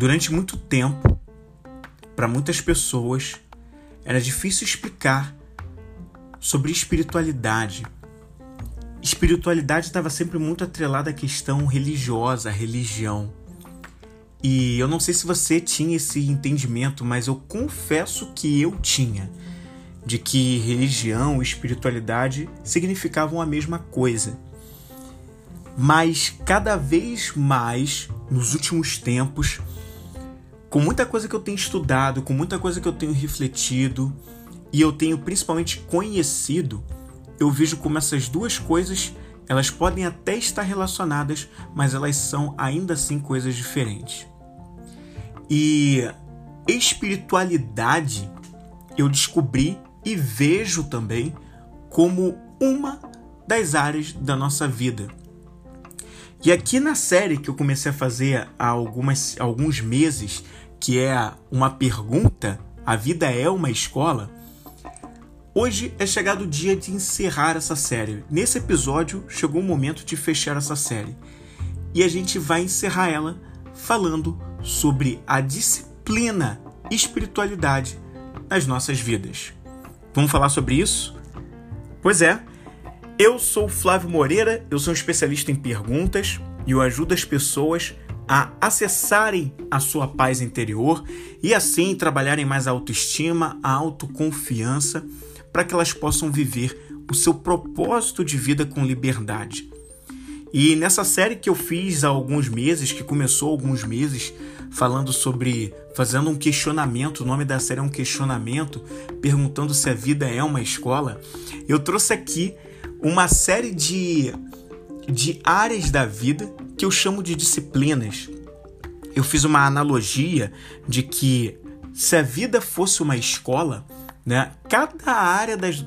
Durante muito tempo, para muitas pessoas, era difícil explicar sobre espiritualidade. Espiritualidade estava sempre muito atrelada à questão religiosa, à religião. E eu não sei se você tinha esse entendimento, mas eu confesso que eu tinha de que religião e espiritualidade significavam a mesma coisa. Mas cada vez mais, nos últimos tempos, com muita coisa que eu tenho estudado, com muita coisa que eu tenho refletido e eu tenho principalmente conhecido, eu vejo como essas duas coisas elas podem até estar relacionadas, mas elas são ainda assim coisas diferentes. E espiritualidade eu descobri e vejo também como uma das áreas da nossa vida. E aqui na série que eu comecei a fazer há algumas, alguns meses, que é uma pergunta: a vida é uma escola? Hoje é chegado o dia de encerrar essa série. Nesse episódio chegou o momento de fechar essa série. E a gente vai encerrar ela falando sobre a disciplina espiritualidade nas nossas vidas. Vamos falar sobre isso? Pois é, eu sou Flávio Moreira, eu sou um especialista em perguntas e eu ajudo as pessoas a acessarem a sua paz interior e assim trabalharem mais a autoestima, a autoconfiança, para que elas possam viver o seu propósito de vida com liberdade. E nessa série que eu fiz há alguns meses, que começou há alguns meses, falando sobre. fazendo um questionamento, o nome da série é um questionamento, perguntando se a vida é uma escola, eu trouxe aqui uma série de, de áreas da vida que eu chamo de disciplinas. Eu fiz uma analogia de que se a vida fosse uma escola, né, cada área das,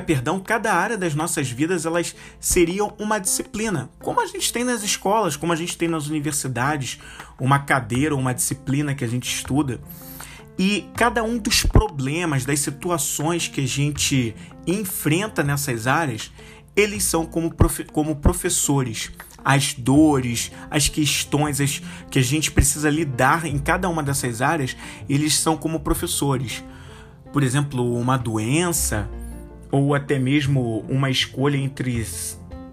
perdão, cada área das nossas vidas elas seriam uma disciplina, como a gente tem nas escolas, como a gente tem nas universidades, uma cadeira, uma disciplina que a gente estuda. E cada um dos problemas, das situações que a gente enfrenta nessas áreas, eles são como, como professores. As dores, as questões as que a gente precisa lidar em cada uma dessas áreas, eles são como professores. Por exemplo, uma doença, ou até mesmo uma escolha entre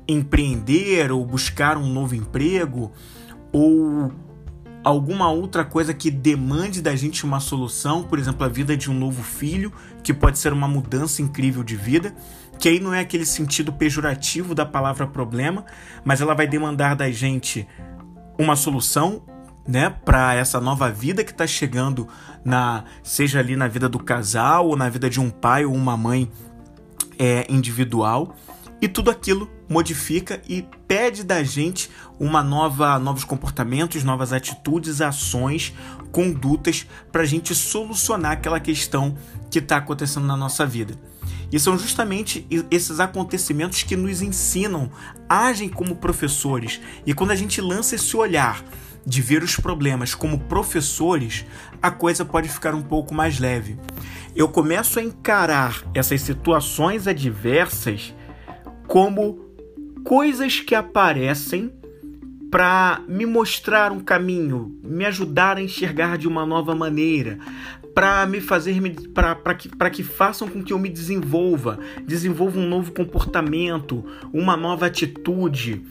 empreender ou buscar um novo emprego ou alguma outra coisa que demande da gente uma solução, por exemplo, a vida de um novo filho, que pode ser uma mudança incrível de vida, que aí não é aquele sentido pejorativo da palavra problema, mas ela vai demandar da gente uma solução, né, para essa nova vida que está chegando na seja ali na vida do casal ou na vida de um pai ou uma mãe é, individual e tudo aquilo modifica e pede da gente uma nova novos comportamentos, novas atitudes, ações, condutas para a gente solucionar aquela questão que está acontecendo na nossa vida. E são justamente esses acontecimentos que nos ensinam, agem como professores. E quando a gente lança esse olhar de ver os problemas como professores, a coisa pode ficar um pouco mais leve. Eu começo a encarar essas situações adversas como coisas que aparecem para me mostrar um caminho, me ajudar a enxergar de uma nova maneira, para me fazer para que, que façam com que eu me desenvolva, desenvolva um novo comportamento, uma nova atitude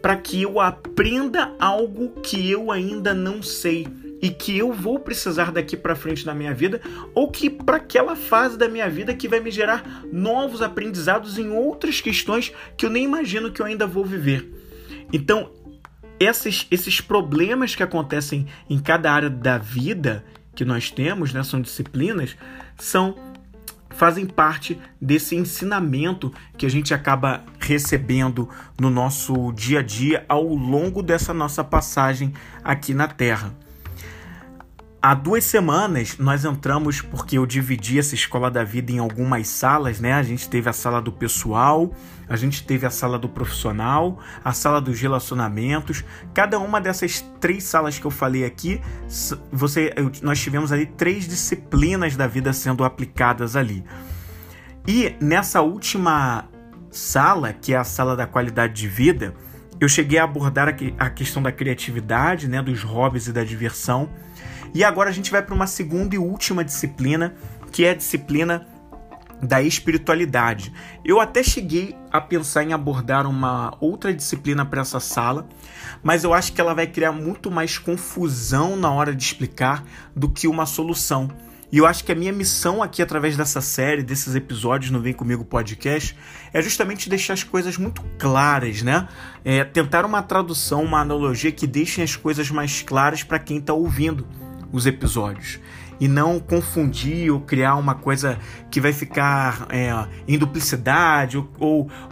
para que eu aprenda algo que eu ainda não sei e que eu vou precisar daqui para frente na minha vida, ou que para aquela fase da minha vida que vai me gerar novos aprendizados em outras questões que eu nem imagino que eu ainda vou viver. Então, esses, esses problemas que acontecem em cada área da vida que nós temos, né, são disciplinas, são fazem parte desse ensinamento que a gente acaba recebendo no nosso dia a dia ao longo dessa nossa passagem aqui na Terra. Há duas semanas nós entramos porque eu dividi essa escola da vida em algumas salas, né? A gente teve a sala do pessoal, a gente teve a sala do profissional, a sala dos relacionamentos. Cada uma dessas três salas que eu falei aqui, você, nós tivemos ali três disciplinas da vida sendo aplicadas ali. E nessa última sala, que é a sala da qualidade de vida, eu cheguei a abordar a questão da criatividade, né, dos hobbies e da diversão. E agora a gente vai para uma segunda e última disciplina, que é a disciplina da espiritualidade. Eu até cheguei a pensar em abordar uma outra disciplina para essa sala, mas eu acho que ela vai criar muito mais confusão na hora de explicar do que uma solução. E eu acho que a minha missão aqui, através dessa série, desses episódios no Vem Comigo Podcast, é justamente deixar as coisas muito claras, né? É tentar uma tradução, uma analogia que deixem as coisas mais claras para quem está ouvindo os episódios e não confundir ou criar uma coisa que vai ficar é, em duplicidade ou,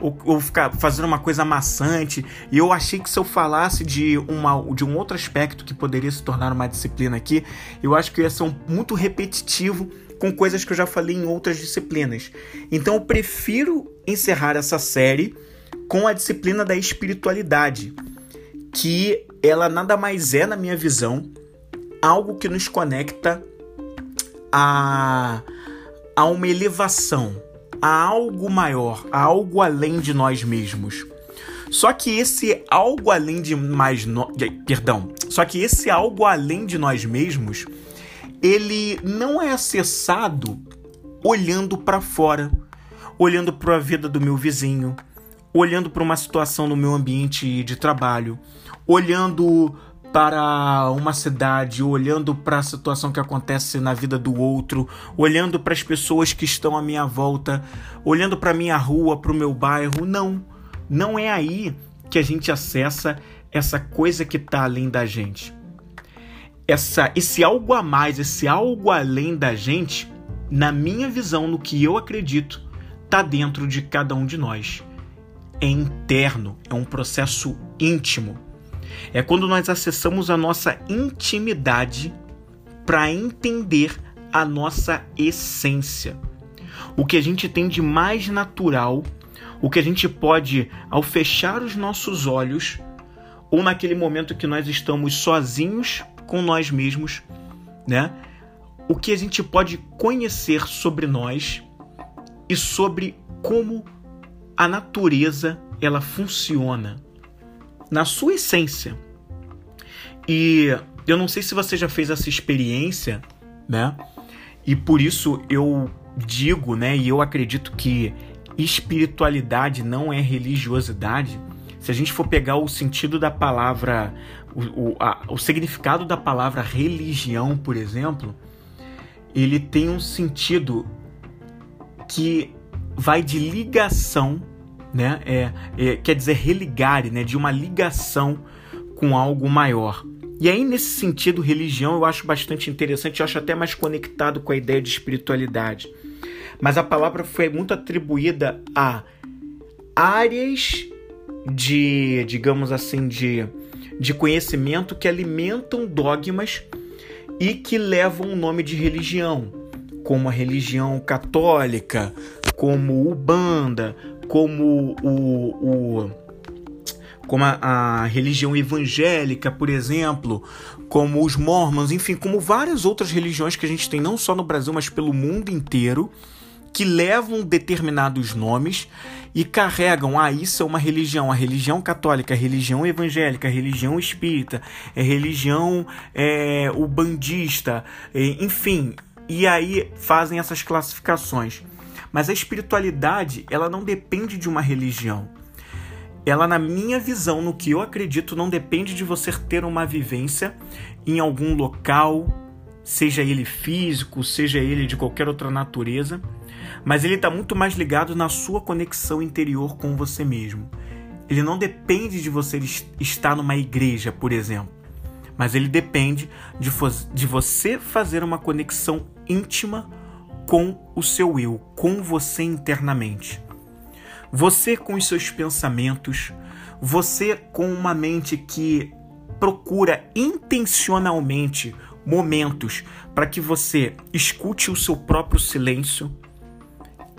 ou, ou, ficar fazendo uma coisa maçante. E eu achei que se eu falasse de, uma, de um outro aspecto que poderia se tornar uma disciplina aqui, eu acho que ia ser um, muito repetitivo com coisas que eu já falei em outras disciplinas. Então eu prefiro encerrar essa série com a disciplina da espiritualidade, que ela nada mais é, na minha visão, algo que nos conecta a, a uma elevação, a algo maior, a algo além de nós mesmos. Só que esse algo além de mais no... perdão, só que esse algo além de nós mesmos, ele não é acessado olhando para fora, olhando para a vida do meu vizinho, olhando para uma situação no meu ambiente de trabalho, olhando para uma cidade, olhando para a situação que acontece na vida do outro, olhando para as pessoas que estão à minha volta, olhando para minha rua, para o meu bairro. Não, não é aí que a gente acessa essa coisa que está além da gente. Essa, esse algo a mais, esse algo além da gente, na minha visão, no que eu acredito, está dentro de cada um de nós. É interno, é um processo íntimo é quando nós acessamos a nossa intimidade para entender a nossa essência. O que a gente tem de mais natural, o que a gente pode, ao fechar os nossos olhos, ou naquele momento que nós estamos sozinhos com nós mesmos, né? O que a gente pode conhecer sobre nós e sobre como a natureza ela funciona na sua essência. E eu não sei se você já fez essa experiência, né? E por isso eu digo, né, e eu acredito que espiritualidade não é religiosidade. Se a gente for pegar o sentido da palavra, o, o, a, o significado da palavra religião, por exemplo, ele tem um sentido que vai de ligação né? É, é, quer dizer religare, né? De uma ligação com algo maior. E aí, nesse sentido, religião eu acho bastante interessante, eu acho até mais conectado com a ideia de espiritualidade. Mas a palavra foi muito atribuída a áreas de, digamos assim, de, de conhecimento que alimentam dogmas e que levam o nome de religião, como a religião católica, como o banda, como o, o como a, a, religião evangélica, por exemplo, como os mormons, enfim, como várias outras religiões que a gente tem não só no Brasil, mas pelo mundo inteiro, que levam determinados nomes e carregam, ah, isso é uma religião, a religião católica, a religião evangélica, a religião espírita, a religião é, o bandista, enfim, e aí fazem essas classificações. Mas a espiritualidade, ela não depende de uma religião. Ela, na minha visão, no que eu acredito, não depende de você ter uma vivência em algum local, seja ele físico, seja ele de qualquer outra natureza, mas ele está muito mais ligado na sua conexão interior com você mesmo. Ele não depende de você estar numa igreja, por exemplo, mas ele depende de, de você fazer uma conexão íntima com o seu eu, com você internamente. Você com os seus pensamentos, você com uma mente que procura intencionalmente momentos para que você escute o seu próprio silêncio,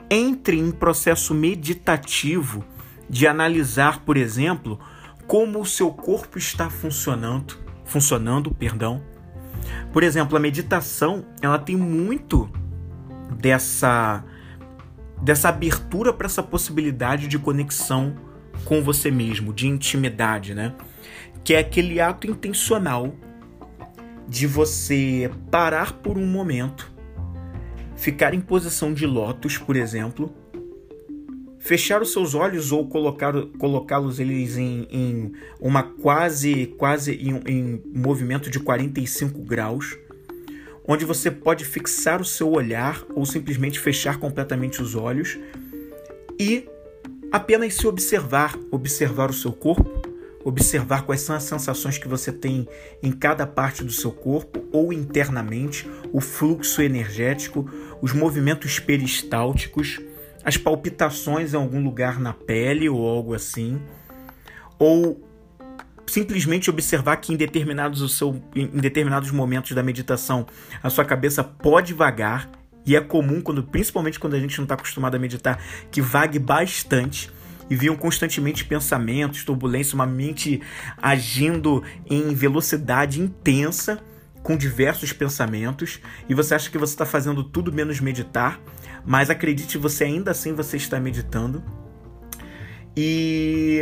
entre em processo meditativo de analisar, por exemplo, como o seu corpo está funcionando, funcionando, perdão. Por exemplo, a meditação, ela tem muito dessa dessa abertura para essa possibilidade de conexão com você mesmo, de intimidade, né? Que é aquele ato intencional de você parar por um momento, ficar em posição de lótus, por exemplo, fechar os seus olhos ou colocá-los eles em, em, uma quase quase em, em movimento de 45 graus, onde você pode fixar o seu olhar ou simplesmente fechar completamente os olhos e apenas se observar, observar o seu corpo, observar quais são as sensações que você tem em cada parte do seu corpo ou internamente, o fluxo energético, os movimentos peristálticos, as palpitações em algum lugar na pele ou algo assim, ou simplesmente observar que em determinados, o seu, em determinados momentos da meditação a sua cabeça pode vagar e é comum quando principalmente quando a gente não está acostumado a meditar que vague bastante e viam constantemente pensamentos, turbulência, uma mente agindo em velocidade intensa com diversos pensamentos e você acha que você está fazendo tudo menos meditar, mas acredite, você ainda assim você está meditando. E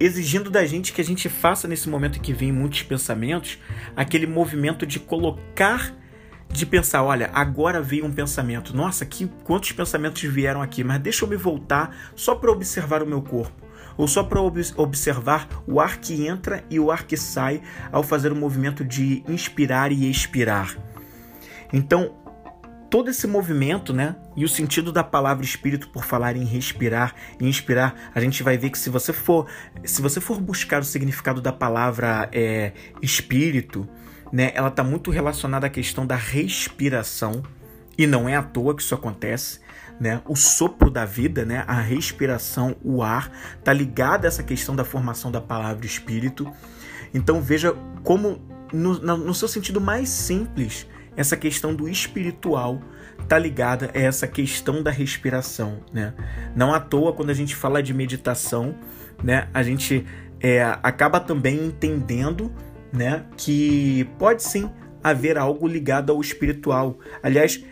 exigindo da gente que a gente faça nesse momento em que vem muitos pensamentos aquele movimento de colocar de pensar, olha, agora veio um pensamento. Nossa, que quantos pensamentos vieram aqui, mas deixa eu me voltar só para observar o meu corpo, ou só para ob observar o ar que entra e o ar que sai ao fazer o movimento de inspirar e expirar. Então, todo esse movimento, né? E o sentido da palavra espírito por falar em respirar e inspirar, a gente vai ver que se você for, se você for buscar o significado da palavra é, espírito, né, ela está muito relacionada à questão da respiração e não é à toa que isso acontece. Né? O sopro da vida, né? a respiração, o ar, está ligado a essa questão da formação da palavra espírito. Então veja como, no, no seu sentido mais simples, essa questão do espiritual está ligada a essa questão da respiração. Né? Não à toa, quando a gente fala de meditação, né, a gente é, acaba também entendendo né, que pode sim haver algo ligado ao espiritual. Aliás,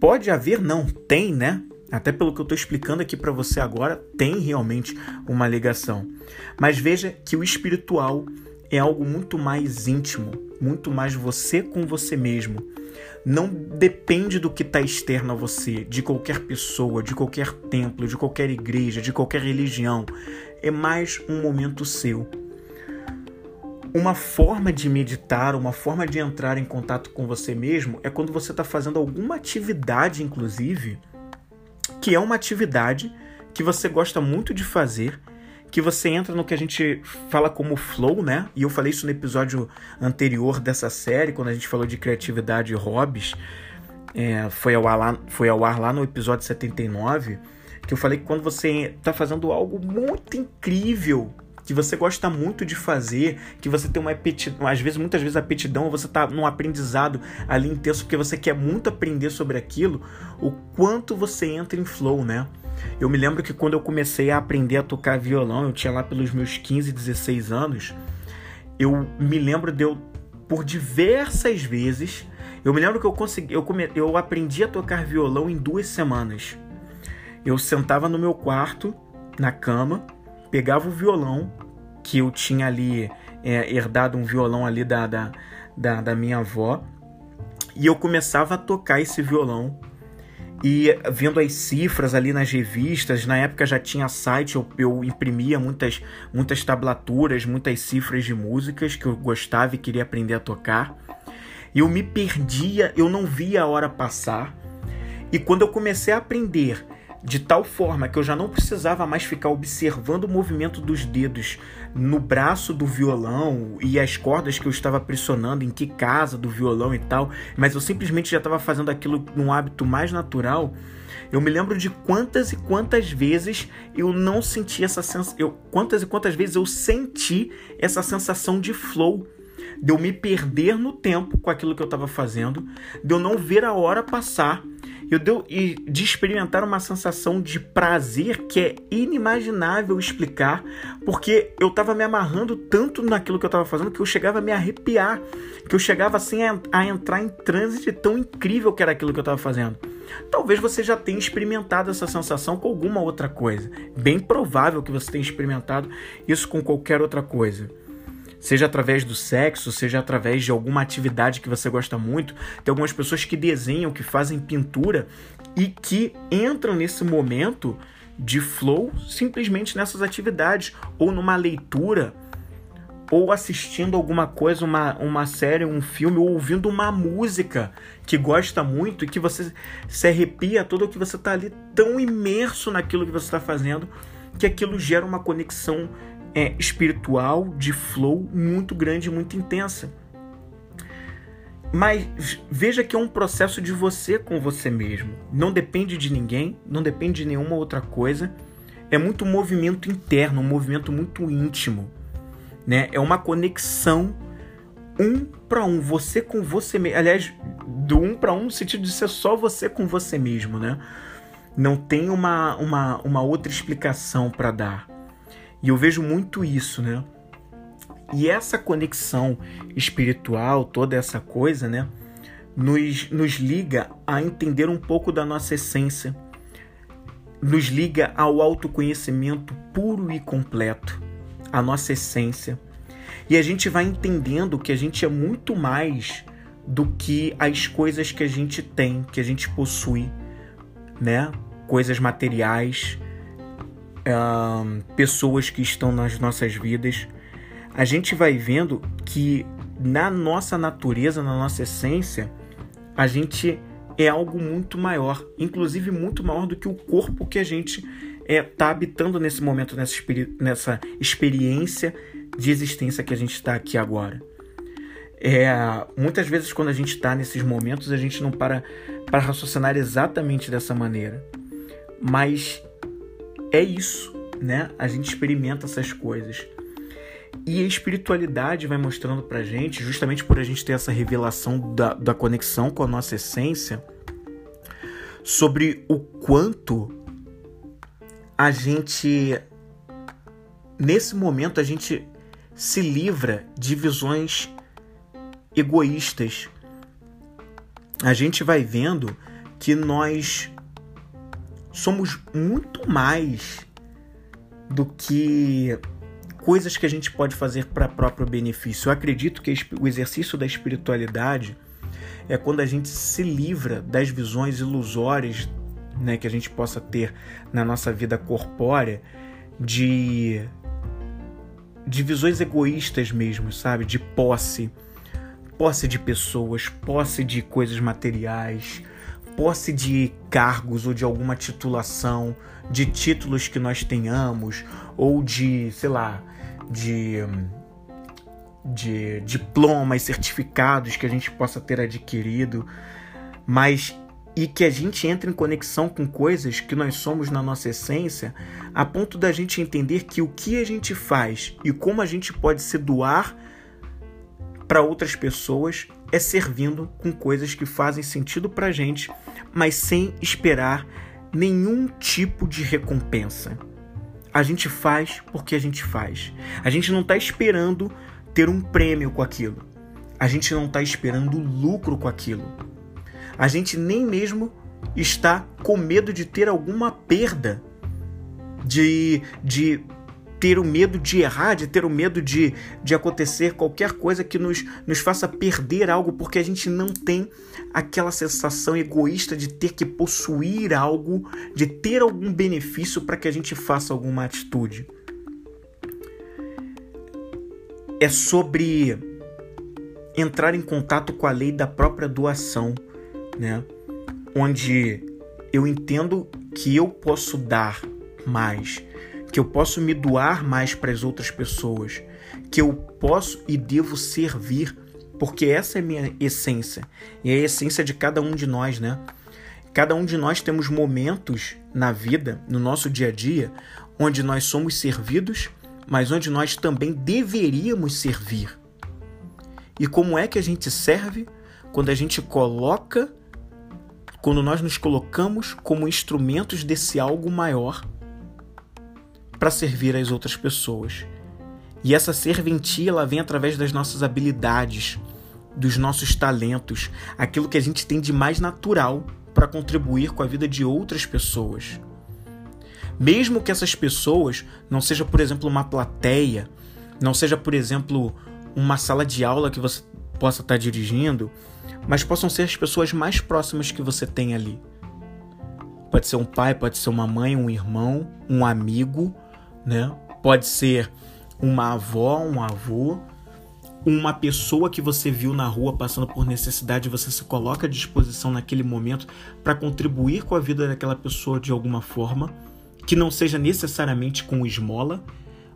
pode haver, não, tem, né? Até pelo que eu estou explicando aqui para você agora, tem realmente uma ligação. Mas veja que o espiritual é algo muito mais íntimo, muito mais você com você mesmo. Não depende do que está externo a você, de qualquer pessoa, de qualquer templo, de qualquer igreja, de qualquer religião. É mais um momento seu uma forma de meditar, uma forma de entrar em contato com você mesmo é quando você está fazendo alguma atividade, inclusive, que é uma atividade que você gosta muito de fazer, que você entra no que a gente fala como flow, né? E eu falei isso no episódio anterior dessa série, quando a gente falou de criatividade e hobbies. É, foi, ao ar lá, foi ao ar lá no episódio 79, que eu falei que quando você está fazendo algo muito incrível que você gosta muito de fazer, que você tem uma aptidão, às vezes, muitas vezes aptidão, você está num aprendizado ali intenso porque você quer muito aprender sobre aquilo, o quanto você entra em flow, né? Eu me lembro que quando eu comecei a aprender a tocar violão, eu tinha lá pelos meus 15, 16 anos, eu me lembro de eu, por diversas vezes, eu me lembro que eu consegui, eu, come, eu aprendi a tocar violão em duas semanas. Eu sentava no meu quarto, na cama, pegava o violão, que eu tinha ali é, herdado um violão ali da, da, da, da minha avó, e eu começava a tocar esse violão e vendo as cifras ali nas revistas, na época já tinha site, eu, eu, imprimia muitas, muitas tablaturas, muitas cifras de músicas que eu gostava e queria aprender a tocar. Eu me perdia, eu não via a hora passar. E quando eu comecei a aprender de tal forma que eu já não precisava mais ficar observando o movimento dos dedos no braço do violão e as cordas que eu estava pressionando, em que casa do violão e tal, mas eu simplesmente já estava fazendo aquilo num hábito mais natural. Eu me lembro de quantas e quantas vezes eu não senti essa sensação, quantas e quantas vezes eu senti essa sensação de flow, de eu me perder no tempo com aquilo que eu estava fazendo, de eu não ver a hora passar eu deu, e de experimentar uma sensação de prazer que é inimaginável explicar, porque eu estava me amarrando tanto naquilo que eu estava fazendo que eu chegava a me arrepiar, que eu chegava assim a, a entrar em transe tão incrível que era aquilo que eu estava fazendo. Talvez você já tenha experimentado essa sensação com alguma outra coisa. Bem provável que você tenha experimentado isso com qualquer outra coisa. Seja através do sexo, seja através de alguma atividade que você gosta muito. Tem algumas pessoas que desenham, que fazem pintura e que entram nesse momento de flow simplesmente nessas atividades ou numa leitura ou assistindo alguma coisa, uma, uma série, um filme, ou ouvindo uma música que gosta muito e que você se arrepia todo que você está ali tão imerso naquilo que você está fazendo que aquilo gera uma conexão é, espiritual de flow muito grande, muito intensa. Mas veja que é um processo de você com você mesmo. Não depende de ninguém, não depende de nenhuma outra coisa. É muito movimento interno, um movimento muito íntimo né? É uma conexão um para um, você com você mesmo. Aliás, do um para um no sentido de ser só você com você mesmo, né? Não tem uma, uma, uma outra explicação para dar. E eu vejo muito isso, né? E essa conexão espiritual, toda essa coisa, né? Nos, nos liga a entender um pouco da nossa essência, nos liga ao autoconhecimento puro e completo a nossa essência. E a gente vai entendendo que a gente é muito mais do que as coisas que a gente tem, que a gente possui, né? Coisas materiais, pessoas que estão nas nossas vidas. A gente vai vendo que na nossa natureza, na nossa essência, a gente é algo muito maior, inclusive muito maior do que o corpo que a gente é tá habitando nesse momento, nessa, experi nessa experiência de existência que a gente está aqui agora. É, muitas vezes quando a gente está nesses momentos a gente não para para raciocinar exatamente dessa maneira, mas é isso, né? A gente experimenta essas coisas. E a espiritualidade vai mostrando pra gente, justamente por a gente ter essa revelação da, da conexão com a nossa essência, sobre o quanto a gente nesse momento a gente se livra de visões egoístas. A gente vai vendo que nós somos muito mais do que coisas que a gente pode fazer para próprio benefício. Eu acredito que o exercício da espiritualidade é quando a gente se livra das visões ilusórias né, que a gente possa ter na nossa vida corpórea de de visões egoístas mesmo, sabe? De posse, posse de pessoas, posse de coisas materiais, posse de cargos ou de alguma titulação, de títulos que nós tenhamos ou de, sei lá, de de diplomas, certificados que a gente possa ter adquirido, mas e que a gente entre em conexão com coisas que nós somos na nossa essência, a ponto da gente entender que o que a gente faz e como a gente pode se doar para outras pessoas é servindo com coisas que fazem sentido para a gente, mas sem esperar nenhum tipo de recompensa. A gente faz porque a gente faz. A gente não está esperando ter um prêmio com aquilo. A gente não está esperando lucro com aquilo a gente nem mesmo está com medo de ter alguma perda, de, de ter o medo de errar, de ter o medo de, de acontecer qualquer coisa que nos, nos faça perder algo, porque a gente não tem aquela sensação egoísta de ter que possuir algo, de ter algum benefício para que a gente faça alguma atitude. É sobre entrar em contato com a lei da própria doação né? Onde eu entendo que eu posso dar mais, que eu posso me doar mais para as outras pessoas, que eu posso e devo servir, porque essa é a minha essência e é a essência de cada um de nós, né? Cada um de nós temos momentos na vida, no nosso dia a dia, onde nós somos servidos, mas onde nós também deveríamos servir. E como é que a gente serve? Quando a gente coloca quando nós nos colocamos como instrumentos desse algo maior para servir as outras pessoas. E essa serventia ela vem através das nossas habilidades, dos nossos talentos, aquilo que a gente tem de mais natural para contribuir com a vida de outras pessoas. Mesmo que essas pessoas não seja, por exemplo, uma plateia, não seja, por exemplo, uma sala de aula que você possa estar dirigindo, mas possam ser as pessoas mais próximas que você tem ali. Pode ser um pai, pode ser uma mãe, um irmão, um amigo, né? Pode ser uma avó, um avô, uma pessoa que você viu na rua passando por necessidade, você se coloca à disposição naquele momento para contribuir com a vida daquela pessoa de alguma forma, que não seja necessariamente com esmola,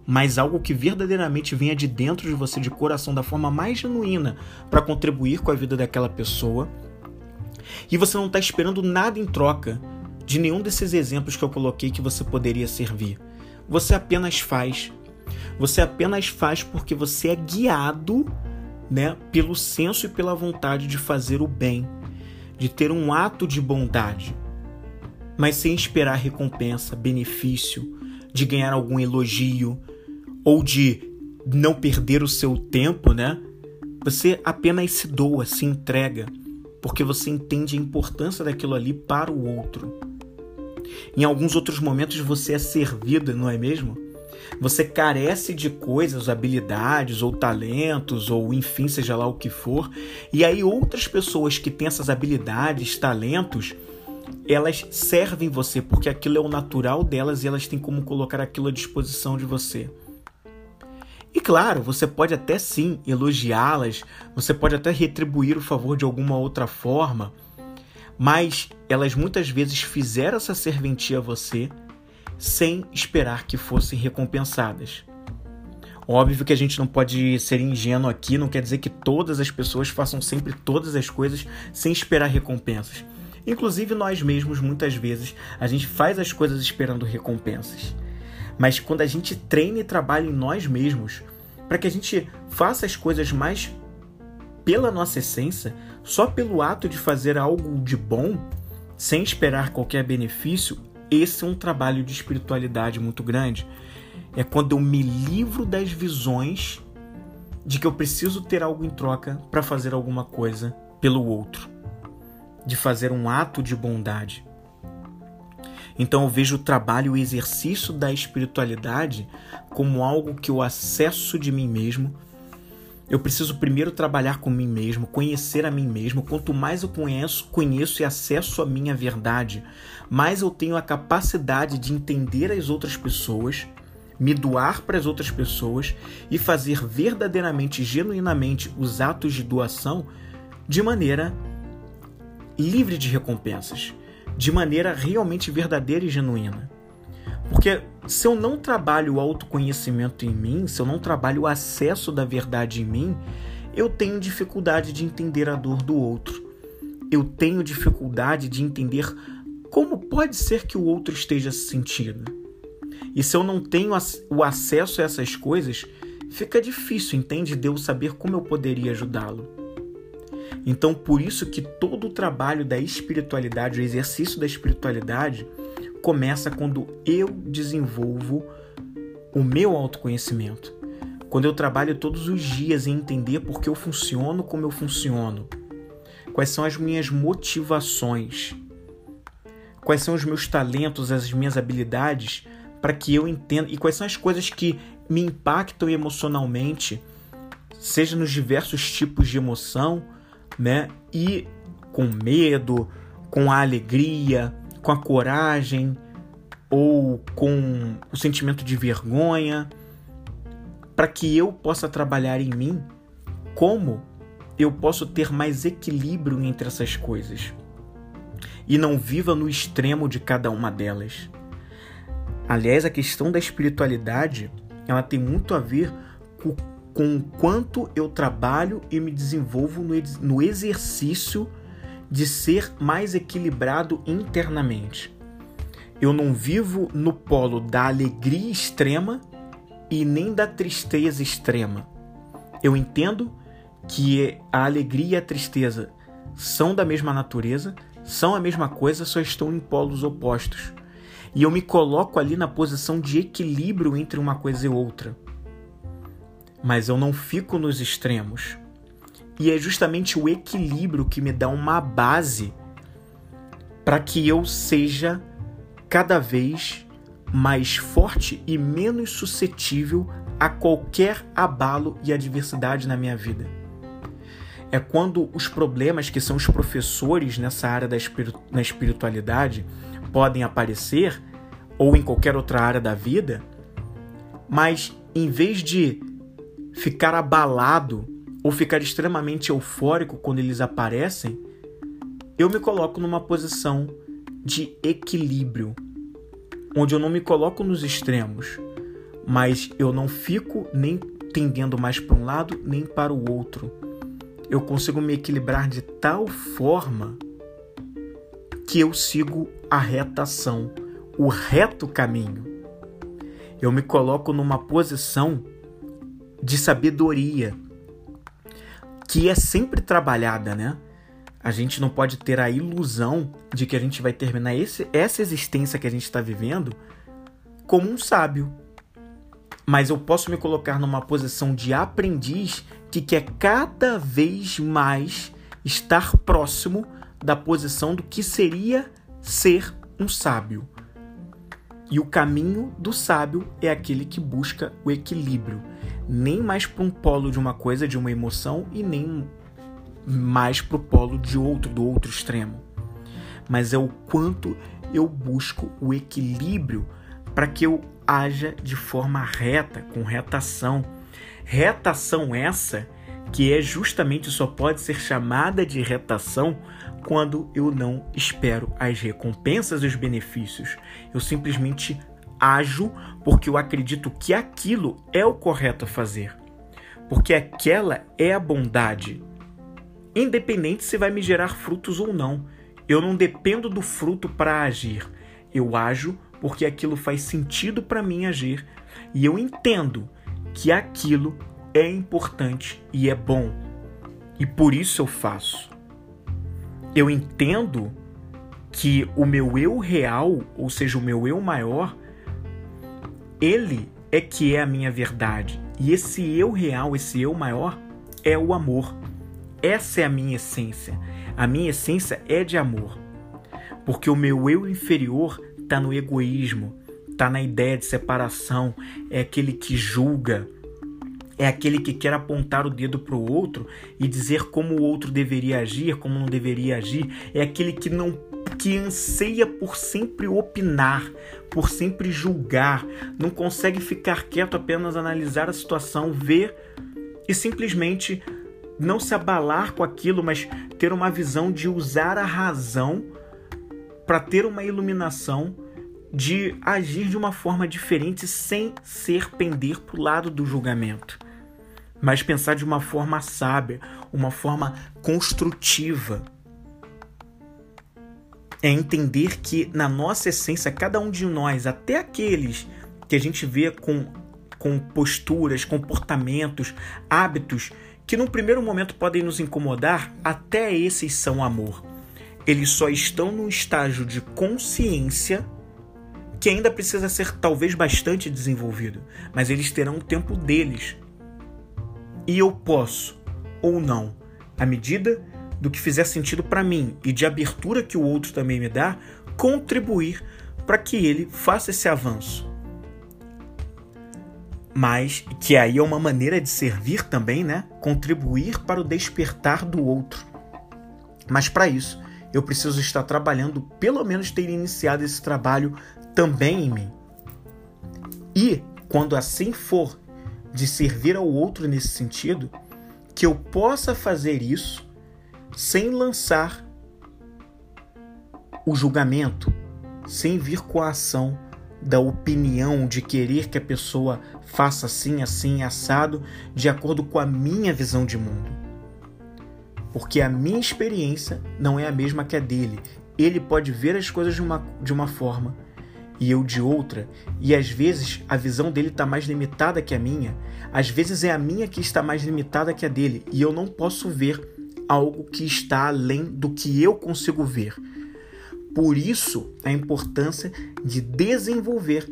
mas algo que verdadeiramente venha de dentro de você, de coração, da forma mais genuína, para contribuir com a vida daquela pessoa. E você não está esperando nada em troca de nenhum desses exemplos que eu coloquei que você poderia servir. Você apenas faz. Você apenas faz porque você é guiado né, pelo senso e pela vontade de fazer o bem, de ter um ato de bondade, mas sem esperar recompensa, benefício, de ganhar algum elogio, ou de não perder o seu tempo, né? Você apenas se doa, se entrega, porque você entende a importância daquilo ali para o outro. Em alguns outros momentos você é servida, não é mesmo? Você carece de coisas, habilidades ou talentos, ou enfim, seja lá o que for, e aí outras pessoas que têm essas habilidades, talentos, elas servem você porque aquilo é o natural delas e elas têm como colocar aquilo à disposição de você. E claro, você pode até sim elogiá-las, você pode até retribuir o favor de alguma outra forma, mas elas muitas vezes fizeram essa serventia a você sem esperar que fossem recompensadas. Óbvio que a gente não pode ser ingênuo aqui, não quer dizer que todas as pessoas façam sempre todas as coisas sem esperar recompensas. Inclusive nós mesmos, muitas vezes, a gente faz as coisas esperando recompensas. Mas quando a gente treina e trabalha em nós mesmos, para que a gente faça as coisas mais pela nossa essência, só pelo ato de fazer algo de bom, sem esperar qualquer benefício, esse é um trabalho de espiritualidade muito grande. É quando eu me livro das visões de que eu preciso ter algo em troca para fazer alguma coisa pelo outro, de fazer um ato de bondade. Então eu vejo o trabalho, o exercício da espiritualidade como algo que eu acesso de mim mesmo. Eu preciso primeiro trabalhar com mim mesmo, conhecer a mim mesmo. Quanto mais eu conheço, conheço e acesso a minha verdade, mais eu tenho a capacidade de entender as outras pessoas, me doar para as outras pessoas e fazer verdadeiramente, genuinamente os atos de doação de maneira livre de recompensas de maneira realmente verdadeira e genuína. Porque se eu não trabalho o autoconhecimento em mim, se eu não trabalho o acesso da verdade em mim, eu tenho dificuldade de entender a dor do outro. Eu tenho dificuldade de entender como pode ser que o outro esteja se sentindo. E se eu não tenho o acesso a essas coisas, fica difícil, entende? De eu saber como eu poderia ajudá-lo. Então, por isso que todo o trabalho da espiritualidade, o exercício da espiritualidade, começa quando eu desenvolvo o meu autoconhecimento. Quando eu trabalho todos os dias em entender por que eu funciono como eu funciono. Quais são as minhas motivações? Quais são os meus talentos, as minhas habilidades para que eu entenda e quais são as coisas que me impactam emocionalmente, seja nos diversos tipos de emoção, né? E com medo, com a alegria, com a coragem ou com o sentimento de vergonha, para que eu possa trabalhar em mim como eu posso ter mais equilíbrio entre essas coisas e não viva no extremo de cada uma delas. Aliás, a questão da espiritualidade, ela tem muito a ver com o quanto eu trabalho e me desenvolvo no, no exercício de ser mais equilibrado internamente. Eu não vivo no polo da alegria extrema e nem da tristeza extrema. Eu entendo que a alegria e a tristeza são da mesma natureza, são a mesma coisa, só estão em polos opostos. E eu me coloco ali na posição de equilíbrio entre uma coisa e outra mas eu não fico nos extremos. E é justamente o equilíbrio que me dá uma base para que eu seja cada vez mais forte e menos suscetível a qualquer abalo e adversidade na minha vida. É quando os problemas que são os professores nessa área da na espiritualidade podem aparecer, ou em qualquer outra área da vida, mas em vez de ficar abalado ou ficar extremamente eufórico quando eles aparecem, eu me coloco numa posição de equilíbrio, onde eu não me coloco nos extremos, mas eu não fico nem tendendo mais para um lado nem para o outro. Eu consigo me equilibrar de tal forma que eu sigo a retação, o reto caminho. Eu me coloco numa posição de sabedoria que é sempre trabalhada, né? A gente não pode ter a ilusão de que a gente vai terminar esse, essa existência que a gente está vivendo como um sábio. Mas eu posso me colocar numa posição de aprendiz que quer cada vez mais estar próximo da posição do que seria ser um sábio. E o caminho do sábio é aquele que busca o equilíbrio, nem mais para um polo de uma coisa, de uma emoção, e nem mais para o polo de outro, do outro extremo. Mas é o quanto eu busco o equilíbrio para que eu haja de forma reta, com retação. Retação essa que é justamente só pode ser chamada de retação quando eu não espero as recompensas e os benefícios. Eu simplesmente ajo porque eu acredito que aquilo é o correto a fazer. Porque aquela é a bondade independente se vai me gerar frutos ou não. Eu não dependo do fruto para agir. Eu ajo porque aquilo faz sentido para mim agir e eu entendo que aquilo é importante e é bom. E por isso eu faço. Eu entendo que o meu eu real, ou seja, o meu eu maior, ele é que é a minha verdade. E esse eu real, esse eu maior, é o amor. Essa é a minha essência. A minha essência é de amor. Porque o meu eu inferior está no egoísmo, está na ideia de separação, é aquele que julga, é aquele que quer apontar o dedo para o outro e dizer como o outro deveria agir, como não deveria agir, é aquele que não que anseia por sempre opinar, por sempre julgar, não consegue ficar quieto apenas analisar a situação, ver e simplesmente não se abalar com aquilo, mas ter uma visão de usar a razão para ter uma iluminação, de agir de uma forma diferente sem ser pender para o lado do julgamento, mas pensar de uma forma sábia, uma forma construtiva. É entender que na nossa essência, cada um de nós, até aqueles que a gente vê com, com posturas, comportamentos, hábitos que num primeiro momento podem nos incomodar, até esses são amor. Eles só estão num estágio de consciência que ainda precisa ser talvez bastante desenvolvido, mas eles terão o tempo deles. E eu posso, ou não, à medida do que fizer sentido para mim e de abertura que o outro também me dá, contribuir para que ele faça esse avanço mas que aí é uma maneira de servir também, né? Contribuir para o despertar do outro. Mas para isso, eu preciso estar trabalhando, pelo menos ter iniciado esse trabalho também em mim. E, quando assim for, de servir ao outro nesse sentido, que eu possa fazer isso sem lançar o julgamento, sem vir com a ação da opinião de querer que a pessoa faça assim, assim, assado, de acordo com a minha visão de mundo. Porque a minha experiência não é a mesma que a dele. Ele pode ver as coisas de uma, de uma forma e eu de outra, e às vezes a visão dele está mais limitada que a minha, às vezes é a minha que está mais limitada que a dele, e eu não posso ver algo que está além do que eu consigo ver. Por isso, a importância de desenvolver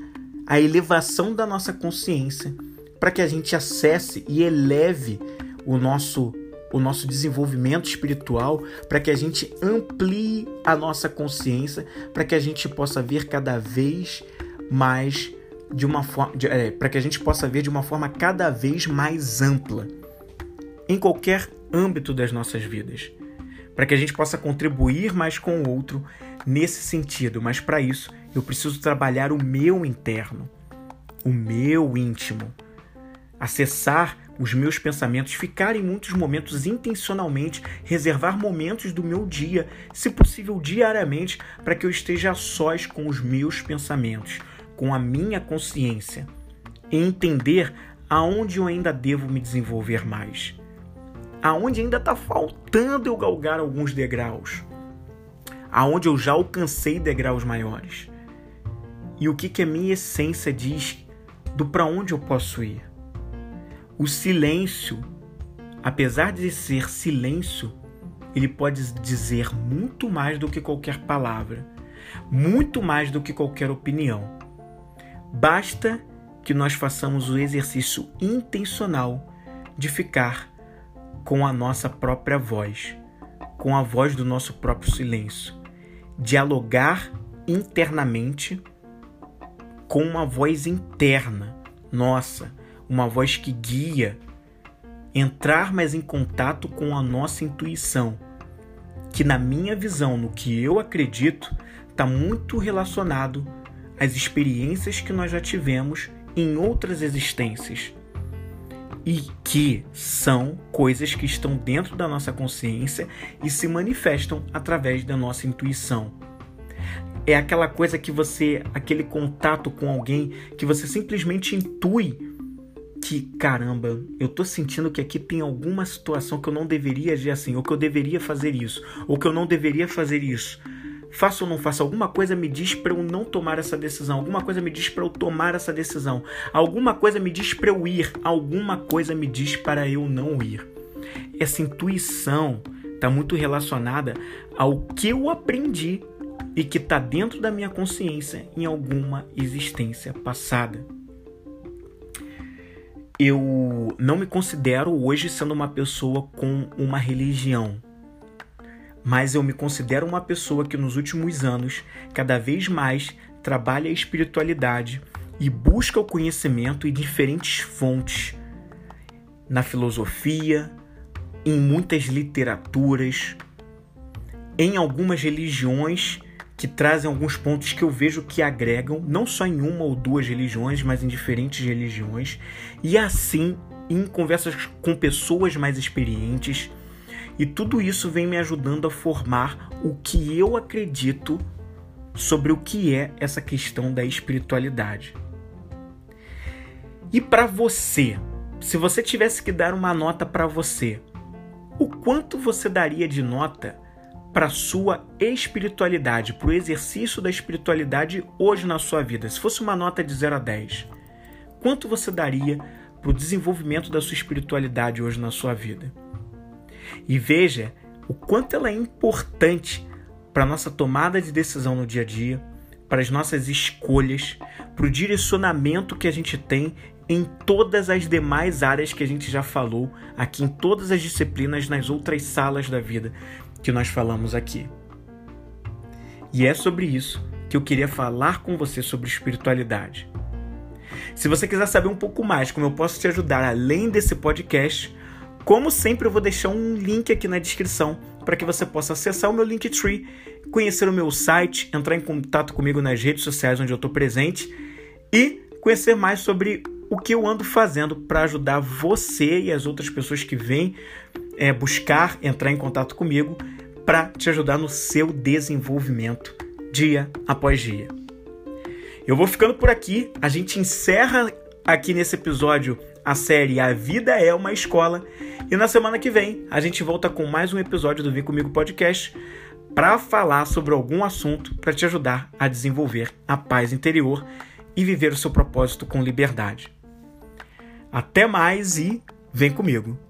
a elevação da nossa consciência para que a gente acesse e eleve o nosso o nosso desenvolvimento espiritual, para que a gente amplie a nossa consciência, para que a gente possa ver cada vez mais de uma forma, é, para que a gente possa ver de uma forma cada vez mais ampla em qualquer âmbito das nossas vidas, para que a gente possa contribuir mais com o outro nesse sentido. Mas para isso eu preciso trabalhar o meu interno, o meu íntimo, acessar os meus pensamentos, ficar em muitos momentos intencionalmente, reservar momentos do meu dia, se possível diariamente, para que eu esteja a sós com os meus pensamentos, com a minha consciência, e entender aonde eu ainda devo me desenvolver mais, aonde ainda está faltando eu galgar alguns degraus, aonde eu já alcancei degraus maiores, e o que, que a minha essência diz do para onde eu posso ir. O silêncio, apesar de ser silêncio, ele pode dizer muito mais do que qualquer palavra, muito mais do que qualquer opinião. Basta que nós façamos o exercício intencional de ficar com a nossa própria voz, com a voz do nosso próprio silêncio, dialogar internamente com uma voz interna, nossa, uma voz que guia, entrar mais em contato com a nossa intuição, que na minha visão, no que eu acredito, está muito relacionado às experiências que nós já tivemos em outras existências e que são coisas que estão dentro da nossa consciência e se manifestam através da nossa intuição. É aquela coisa que você, aquele contato com alguém que você simplesmente intui que, caramba, eu tô sentindo que aqui tem alguma situação que eu não deveria agir assim, ou que eu deveria fazer isso, ou que eu não deveria fazer isso. Faço ou não faço? Alguma coisa me diz para eu não tomar essa decisão. Alguma coisa me diz para eu tomar essa decisão. Alguma coisa me diz para eu ir. Alguma coisa me diz para eu não ir. Essa intuição está muito relacionada ao que eu aprendi e que está dentro da minha consciência em alguma existência passada eu não me considero hoje sendo uma pessoa com uma religião, mas eu me considero uma pessoa que nos últimos anos cada vez mais trabalha a espiritualidade e busca o conhecimento em diferentes fontes, na filosofia, em muitas literaturas, em algumas religiões que trazem alguns pontos que eu vejo que agregam, não só em uma ou duas religiões, mas em diferentes religiões, e assim em conversas com pessoas mais experientes. E tudo isso vem me ajudando a formar o que eu acredito sobre o que é essa questão da espiritualidade. E para você, se você tivesse que dar uma nota para você, o quanto você daria de nota para sua espiritualidade, para o exercício da espiritualidade hoje na sua vida? Se fosse uma nota de 0 a 10, quanto você daria para o desenvolvimento da sua espiritualidade hoje na sua vida? E veja o quanto ela é importante para a nossa tomada de decisão no dia a dia, para as nossas escolhas, para o direcionamento que a gente tem em todas as demais áreas que a gente já falou aqui, em todas as disciplinas, nas outras salas da vida que nós falamos aqui. E é sobre isso que eu queria falar com você sobre espiritualidade. Se você quiser saber um pouco mais como eu posso te ajudar além desse podcast, como sempre eu vou deixar um link aqui na descrição para que você possa acessar o meu Linktree, conhecer o meu site, entrar em contato comigo nas redes sociais onde eu estou presente e conhecer mais sobre o que eu ando fazendo para ajudar você e as outras pessoas que vêm é, buscar entrar em contato comigo para te ajudar no seu desenvolvimento dia após dia. Eu vou ficando por aqui, a gente encerra aqui nesse episódio a série A Vida é uma Escola e na semana que vem a gente volta com mais um episódio do Vem Comigo Podcast para falar sobre algum assunto para te ajudar a desenvolver a paz interior e viver o seu propósito com liberdade. Até mais e vem comigo!